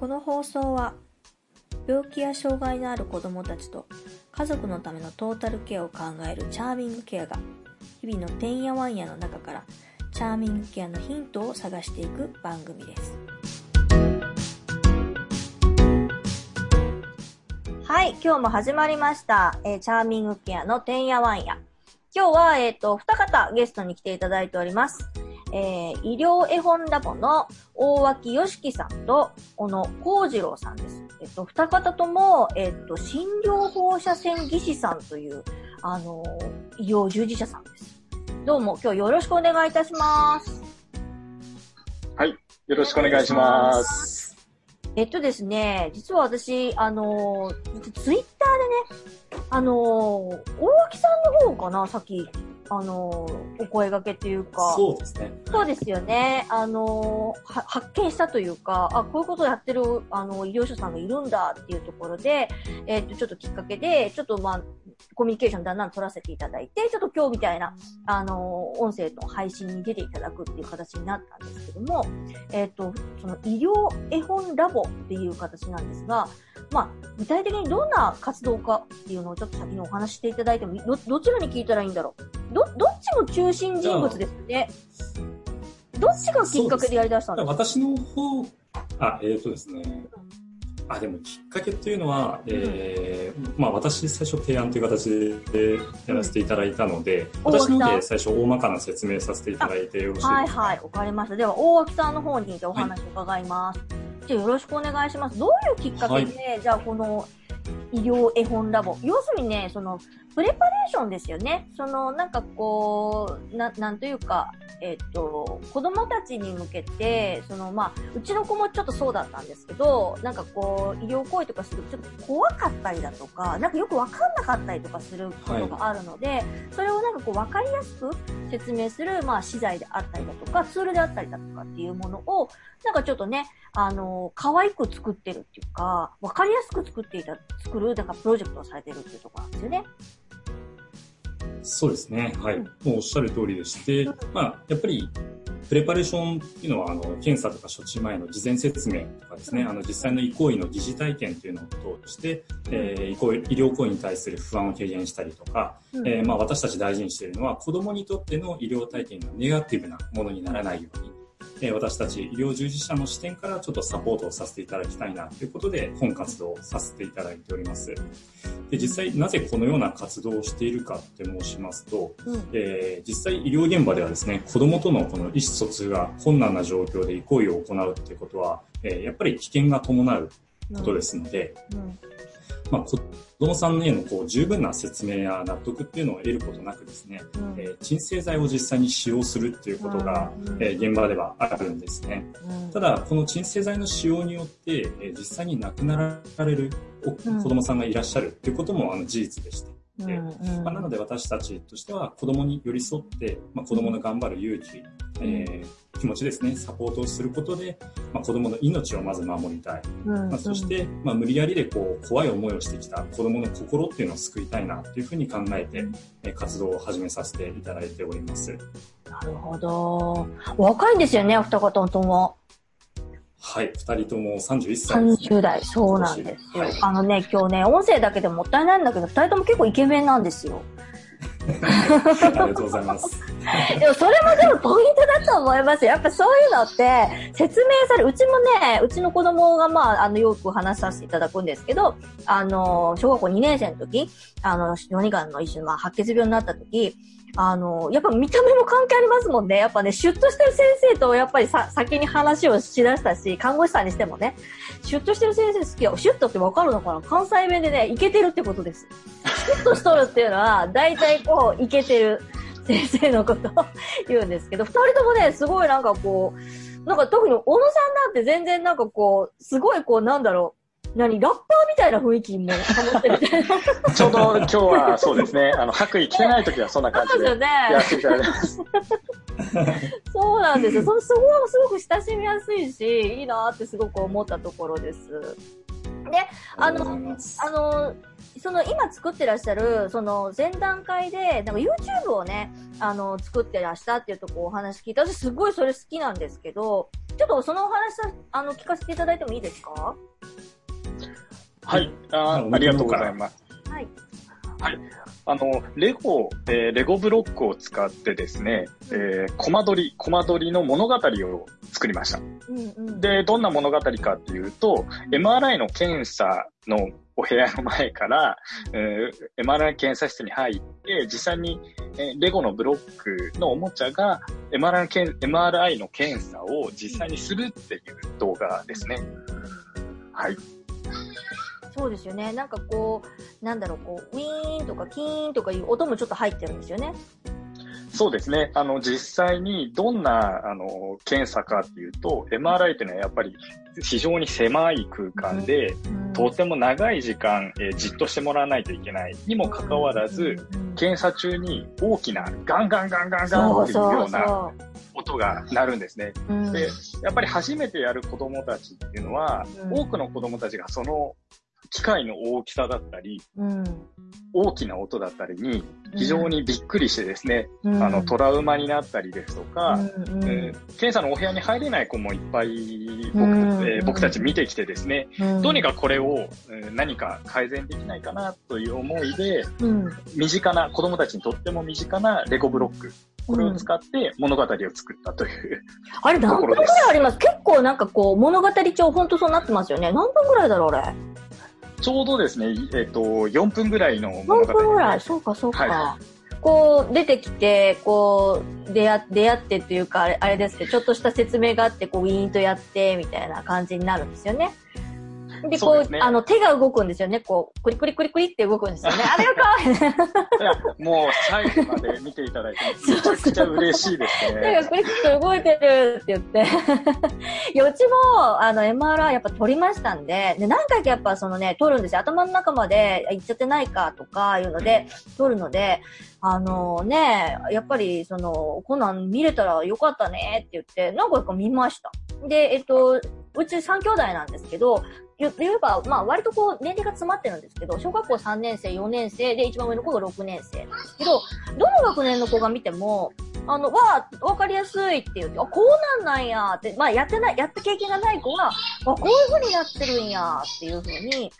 この放送は病気や障害のある子どもたちと家族のためのトータルケアを考えるチャーミングケアが日々のてんやわんやの中からチャーミングケアのヒントを探していく番組です。はい、今日も始まりました、えーチャーミングケアのてんやわんや。今日は、えっ、と、二方ゲストに来ていただいております。えー医療絵本ラボの大脇よしきさんと小野幸次郎さんです。えっと、二方とも、えっと、診療放射線技師さんという、あのー、医療従事者さんです。どうも、今日よろしくお願いいたします。よろしくお願いします。えっとですね、実は私、あのー、ツイッターでね、あのー、大脇さんの方かな、さっき、あのー、お声掛けっていうか。そうですね。そうですよね。あの発見したというか、あ、こういうことをやってる、あの、医療者さんがいるんだっていうところで、えっと、ちょっときっかけで、ちょっとまあ、コミュニケーションだんだん取らせていただいて、ちょっと今日みたいな、あのー音声の配信に出ていただくっていう形になったんですけども、えっと、その医療絵本ラボっていう形なんですが、まあ、具体的にどんな活動かっていうのをちょっと先にお話ししていただいてもど、どちらに聞いたらいいんだろうど、どっちも中心人物ですよね。どっちがきっかけでやり出したんですか？私の方、あ、えっ、とですね。あ、でもきっかけっていうのは、えーまあ私最初提案という形でやらせていただいたので、うん私の方で最初大まかな説明させていただいてよろしいですかはいはい、わかりました。では、大脇さんの方にお話を伺います。じゃあよろしくお願いします。どういうきっかけで、じゃあこの医療絵本ラボ？要するにね、その、プレパレーションですよね。その、なんかこう、な、なんというか、えっと、子供たちに向けて、その、まあ、うちの子もちょっとそうだったんですけど、なんかこう、医療行為とかするとちょっと怖かったりだとか、なんかよくわかんなかったりとかすることがあるので、それをなんかこう、わかりやすく説明する、まあ、資材であったりだとか、ツールであったりだとかっていうものを、なんかちょっとね、あの、可愛く作ってるっていうか、わかりやすく作っていた、作る、だからプロジェクトをされてるっていうところなんですよね。そうですね。はい。うん。もうおっしゃる通りでして、まあ、やっぱり、プレパレーションっていうのは、あの、検査とか処置前の事前説明とかですね、あの、実際の移行為の疑似体験っていうのを通して、えー、移行為医療行為に対する不安を軽減したりとか、うん。えーまあ、私たち大事にしているのは、子供にとっての医療体験がネガティブなものにならないように、えー私たち医療従事者の視点からちょっとサポートをさせていただきたいなということで、本活動をさせていただいております。で、実際なぜこのような活動をしているかって申しますと、うん。えー実際医療現場ではですね、子供とのこの意思疎通が困難な状況で移行為を行うってことは、えーやっぱり危険が伴うことですので、うん。まあ、子供さんへのこう十分な説明や納得っていうのを得ることなくですね、うん。えー鎮静剤を実際に使用するっていうことが、うんえー現場ではあるんですね。うんただ、この鎮静剤の使用によって、えー実際に亡くなられる子供さんがいらっしゃるっていうこともあの事実でして、うんうんまあ、なので私たちとしては子供に寄り添って、まあ、子供の頑張る勇気、えー気持ちですね、サポートをすることで、まあ、子供の命をまず守りたい。うんまあ、そして、まあ、無理やりでこう怖い思いをしてきた子供の心っていうのを救いたいなというふうに考えて、えー活動を始めさせていただいております。なるほど。お若いんですよね、お二方とも。はい、二人とも31歳です、30代、そうなんですよ。はいあのね、今日ね、音声だけでもったいないんだけど、二人とも結構イケメンなんですよ。ありがとうございます。でもそれもでもポイントだと思いますよ。やっぱそういうのって説明され、うちもね、うちの子供がまあ、あの、よく話させていただくんですけど、あの、小学校2年生の時、あの、小児がんの一種、まあ、白血病になった時、あの、やっぱ見た目も関係ありますもんね。やっぱね、シュッとしてる先生とやっぱりさ、先に話をしだしたし、看護師さんにしてもね、シュッとしてる先生好きよ。シュッとってわかるのかな？関西弁でね、イケてるってことです。シュッとしとるっていうのは、大体こう、イケてる先生のことを 言うんですけど、二人ともね、すごいなんかこう、なんか特に小野さんなんて全然なんかこう、すごいこう、なんだろう、何ラッパーみたいな雰囲気も 保ってるみたいな。ちょうど今日はそうですね、あの、白衣着てない時はそんな感じでそうですよね。やらせていただいす。そうなんですよ。それすごい、すごく親しみやすいし、いいなってすごく思ったところです。で、あのあの、その今作ってらっしゃる、その前段階で、なんか YouTube をね、あの、作ってらしたっていうとこお話聞いた。私すごいそれ好きなんですけど、ちょっとそのお話さあの聞かせていただいてもいいですか？はい。あありがとうございます。はい。はい。あの、レゴ、えーレゴブロックを使ってですね、えー、コマ撮り、コマ撮りの物語を作りました。うんうん。で、どんな物語かっていうと、MRI の検査のお部屋の前から、えー MRI 検査室に入って、実際に、えーレゴのブロックのおもちゃが MRI のけん MRI の検査を実際にするっていう動画ですね。はい。そうですよね。なんかこう、なんだろう、こう、ウィーンとかキーンとかいう音もちょっと入ってるんですよね。そうですね。あの、実際にどんな、あの、検査かっていうと、MRI っていうのはやっぱり非常に狭い空間で、うんとても長い時間、えーじっとしてもらわないといけないにもかかわらず、、検査中に大きなガンガンガンガンガンっていうような音が鳴るんですね。で、やっぱり初めてやる子供たちっていうのは、うん多くの子供たちがその機械の大きさだったり、うん。大きな音だったりに非常にびっくりしてですね、うん。あのトラウマになったりですとか、うんうん。えー検査のお部屋に入れない子もいっぱい僕,、うんえー僕たち見てきてですね、うん。どうにかこれを、えー何か改善できないかなという思いで、うん。身近な、子供たちにとっても身近なレゴブロック、これを使って物語を作ったという。あれ何分ぐらいあります？結構なんかこう物語帳本当そうなってますよね。何分ぐらいだろうあれ？ちょうどですね、えっ、と、4分ぐらいの物何語分ぐらいそうかそうか。はこう出てきて、こう出会出会ってっていうかあれあれですけど、ちょっとした説明があって、こうウィーンとやってみたいな感じになるんですよね。で、こうそうねあの手が動くんですよね。こう、クリクリクリクリって動くんですよね。あれが 可愛いね。いや、もう最後まで見ていただいて、めちゃくちゃ嬉しいです手がね。クリクリと動いてるって言って。いや、うちも、あの、MRI やっぱ撮りましたんで、で、何回かやっぱそのね、撮るんですよ。頭の中まで行っちゃってないかとかいうので、撮るので、あのね、やっぱりその、こんなん見れたらよかったねって言って、何回か見ました。で、えっと、うち3兄弟なんですけど、言言えば、まあ割とこう年齢が詰まってるんですけど、小学校3年生、4年生で一番上の子が6年生なんですけど、どの学年の子が見ても、あの、わあ、わかりやすいって言って、あ、こうなんなんやって、まあやってない、やった経験がない子は、あ、こういう風になってるんやっていう風に、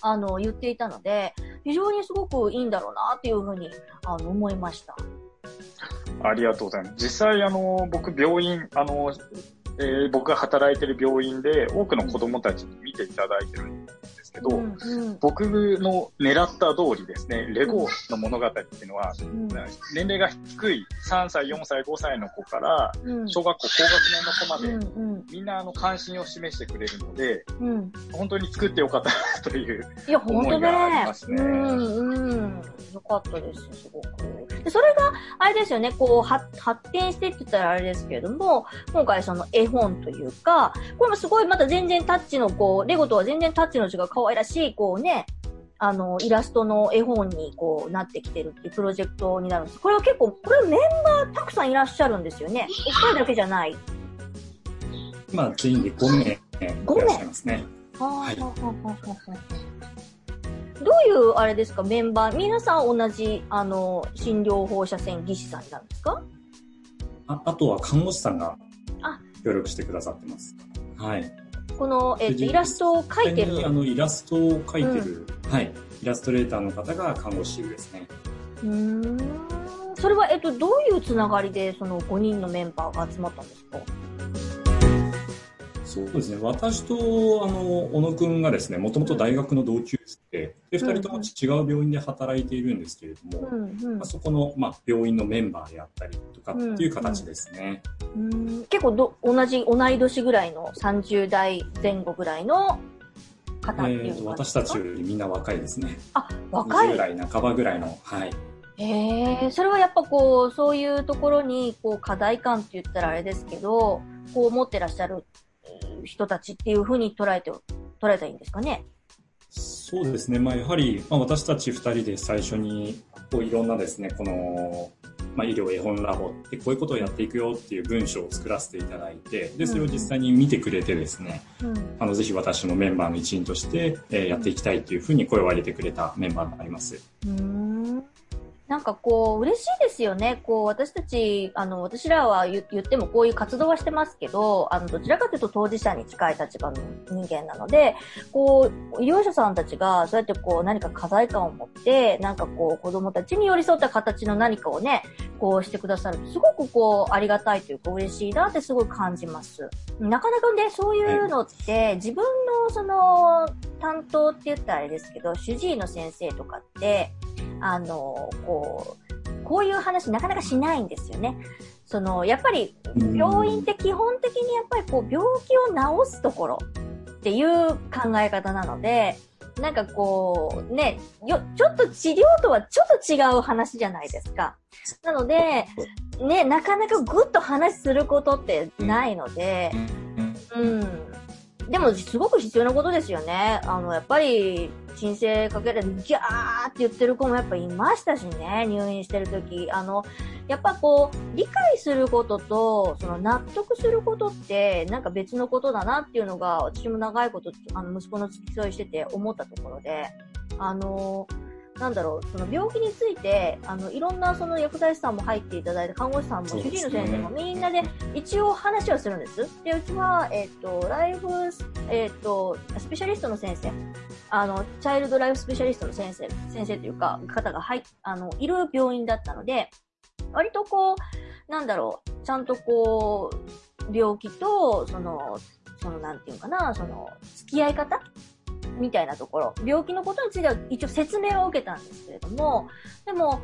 あの、言っていたので、非常にすごくいいんだろうなっていう風に、あの、思いました。ありがとうございます。実際、あの、僕、病院、あの、えー僕が働いてる病院で多くの子供たちに見ていただいてるんですけど、うん、うん、僕の狙った通りですね、レゴの物語っていうのは、うん、年齢が低い3歳、4歳、5歳の子から、うん、小学校高学年の子まで、うん、みんなあの関心を示してくれるので。本当に作ってよかったなという。いや、本当思いがありねますねうん、うん。よかったです、すごく。で、それが、あれですよね、こう、は発展してって言ったらあれですけれども、今回その絵本というか、これもすごいまた全然タッチのこう、レゴとは全然タッチの違う可愛らしい、こうね、あの、イラストの絵本にこうなってきてるっていうプロジェクトになるんです。これは結構、これメンバーたくさんいらっしゃるんですよね。お二人だけじゃない。今、全員で5名いらっしゃいますね。はいどういうあれですかメンバー？皆さん同じあの診療放射線技師さんなんですか？ああとは看護師さんがあ協力してくださってます。はい。この、えっとでイラストを描いてるあのイラストを描いてる、はい。イラストレーターの方が看護師ですね。うーんそれは、えっと、どういうつながりでその5人のメンバーが集まったんですか？そうですね。私と、あの、小野くんがですね、もともと大学の同級生で、で、二人とも違う病院で働いているんですけれども、うんうんまあ、そこの、まあ、病院のメンバーであったりとかっていう形ですね。うーん結構ど同じ同い年ぐらいの30代前後ぐらいの方っていう私たちよりみんな若いですね。あ若20い代半ばぐらいの、はい。へえそれはやっぱこうそういうところにこう課題感って言ったらあれですけどこう持ってらっしゃるうん人たちっていうふうに捉えて捉えたらいいんですかね？そうですね。まあ、やはり、まあ、私たち二人で最初に、こういろんなですね、この、まあ、医療絵本ラボってこういうことをやっていくよっていう文章を作らせていただいて、で、それを実際に見てくれてですね、うんあの、ぜひ私のメンバーの一員として、えーやっていきたいというふうに声を上げてくれたメンバーがあります。うーんなんかこう、嬉しいですよね。こう、私たち、あの、私らは言言ってもこういう活動はしてますけど、あの、どちらかというと当事者に近い立場の人間なので、こう、医療者さんたちが、そうやってこう、何か課題感を持って、なんかこう、子供たちに寄り添った形の何かをね、こうしてくださるすごくこう、ありがたいというか嬉しいなってすごい感じます。なかなかね、そういうのって、自分のその、担当って言ったらあれですけど、主治医の先生とかって、あの、こう、こういう話なかなかしないんですよね。その、やっぱり、病院って基本的にやっぱりこう、病気を治すところっていう考え方なので、なんかこう、ね、よ、ちょっと治療とはちょっと違う話じゃないですか。なので、ね、なかなかぐっと話することってないので、うん。でも、すごく必要なことですよね。あの、やっぱり、申請かけられて、ギャーって言ってる子もやっぱいましたしね、入院してる時。あの、やっぱこう、理解することと、その納得することって、なんか別のことだなっていうのが、私も長いこと、あの、息子の付き添いしてて思ったところで、あの、なんだろう、その病気について、あの、いろんなその薬剤師さんも入っていただいて、看護師さんも、主治医の先生もみんなで一応話をするんです。で、うちは、えっ、ー、と、ライフ、えっ、ー、と、スペシャリストの先生、あの、チャイルドライフスペシャリストの先生、先生というか、方が入あの、いる病院だったので、割とこう、なんだろう、ちゃんとこう、病気と、その、その、なんていうかな、その、付き合い方みたいなところ、病気のことについては一応説明を受けたんですけれども、でも、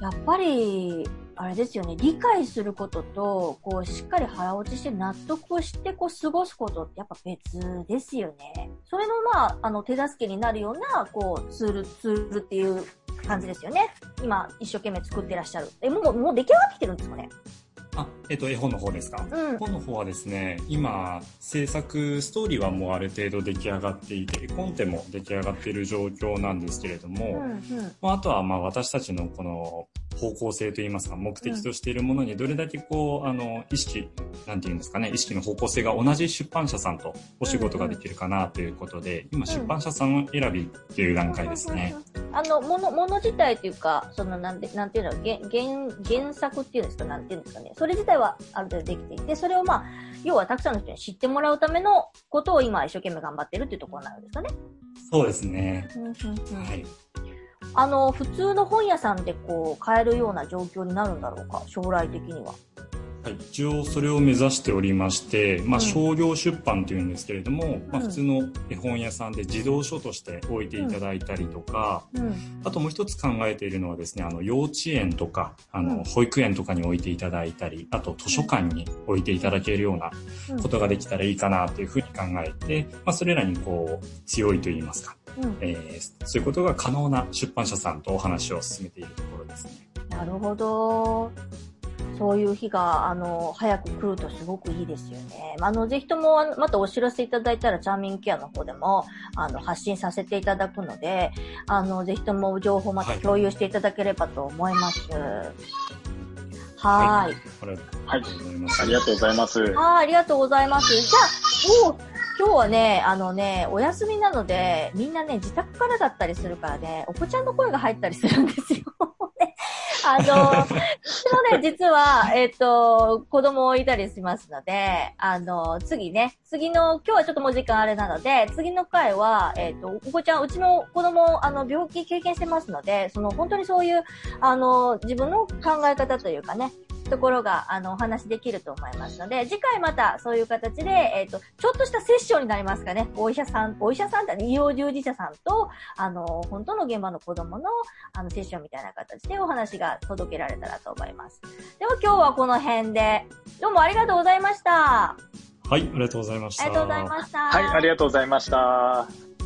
やっぱり、あれですよね、理解することと、こう、しっかり腹落ちして納得をして、こう、過ごすことってやっぱ別ですよね。それの、まあ、あの、手助けになるような、こう、ツール、ツールっていう感じですよね。今、一生懸命作ってらっしゃる。え、もう、もう出来上がってきてるんですかね？あ、えっと、絵本の方ですか、うん、本の方はですね、今、制作、ストーリーはもうある程度出来上がっていて、コンテも出来上がっている状況なんですけれども、うんうん、まあ、あとはまあ私たちのこの方向性といいますか、目的としているものにどれだけこう、あの、意識、なんていうんですかね、意識の方向性が同じ出版社さんとお仕事ができるかなということで、今出版社さん選びっていう段階ですね。あの、もの、もの自体というか、その、なんで、なんていうの、原、原、原作っていうんですか、なんていうんですかね。それ自体はある程度できていて、それをまあ、要はたくさんの人に知ってもらうためのことを今一生懸命頑張ってるっていうところなんですかね。そうですね。はい。あの、普通の本屋さんでこう、買えるような状況になるんだろうか、将来的には。はい、一応それを目指しておりまして、まあ、商業出版というんですけれども、うん、まあ、普通の絵本屋さんで児童書として置いていただいたりとか、うん。うん、あともう一つ考えているのはですね、あの、幼稚園とか、あの、保育園とかに置いていただいたり、あと図書館に置いていただけるようなことができたらいいかなというふうに考えて、まあ、それらにこう、強いと言いますか、うん、えー、そういうことが可能な出版社さんとお話を進めているところですね。なるほど。そういう日が、あの、早く来るとすごくいいですよね。あの、ぜひとも、またお知らせいただいたら、チャーミングケアの方でも、あの、発信させていただくので、あの、ぜひとも情報また共有していただければと思います。はい。はい。ありがとうございます。はい、ありがとうございます。じゃあ、お今日はね、あのね、お休みなので、みんなね、自宅からだったりするからね、お子ちゃんの声が入ったりするんですよ。あの、うちもね、実は、えっ、ー、と、子供をいたりしますので、あの、次ね、次の、今日はちょっともう時間あれなので、次の回は、えっ、ー、と、お子ちゃん、うちの子供、あの、病気経験してますので、その、本当にそういう、あの、自分の考え方というかね、ところが、あの、お話できると思いますので、次回またそういう形で、えっ、ー、と、ちょっとしたセッションになりますかね。お医者さん、お医者さんだね、医療従事者さんと、あの、本当の現場の子供の、あの、セッションみたいな形でお話が届けられたらと思います。では今日はこの辺で、どうもありがとうございました。はい、ありがとうございました。ありがとうございました。はい、ありがとうございました。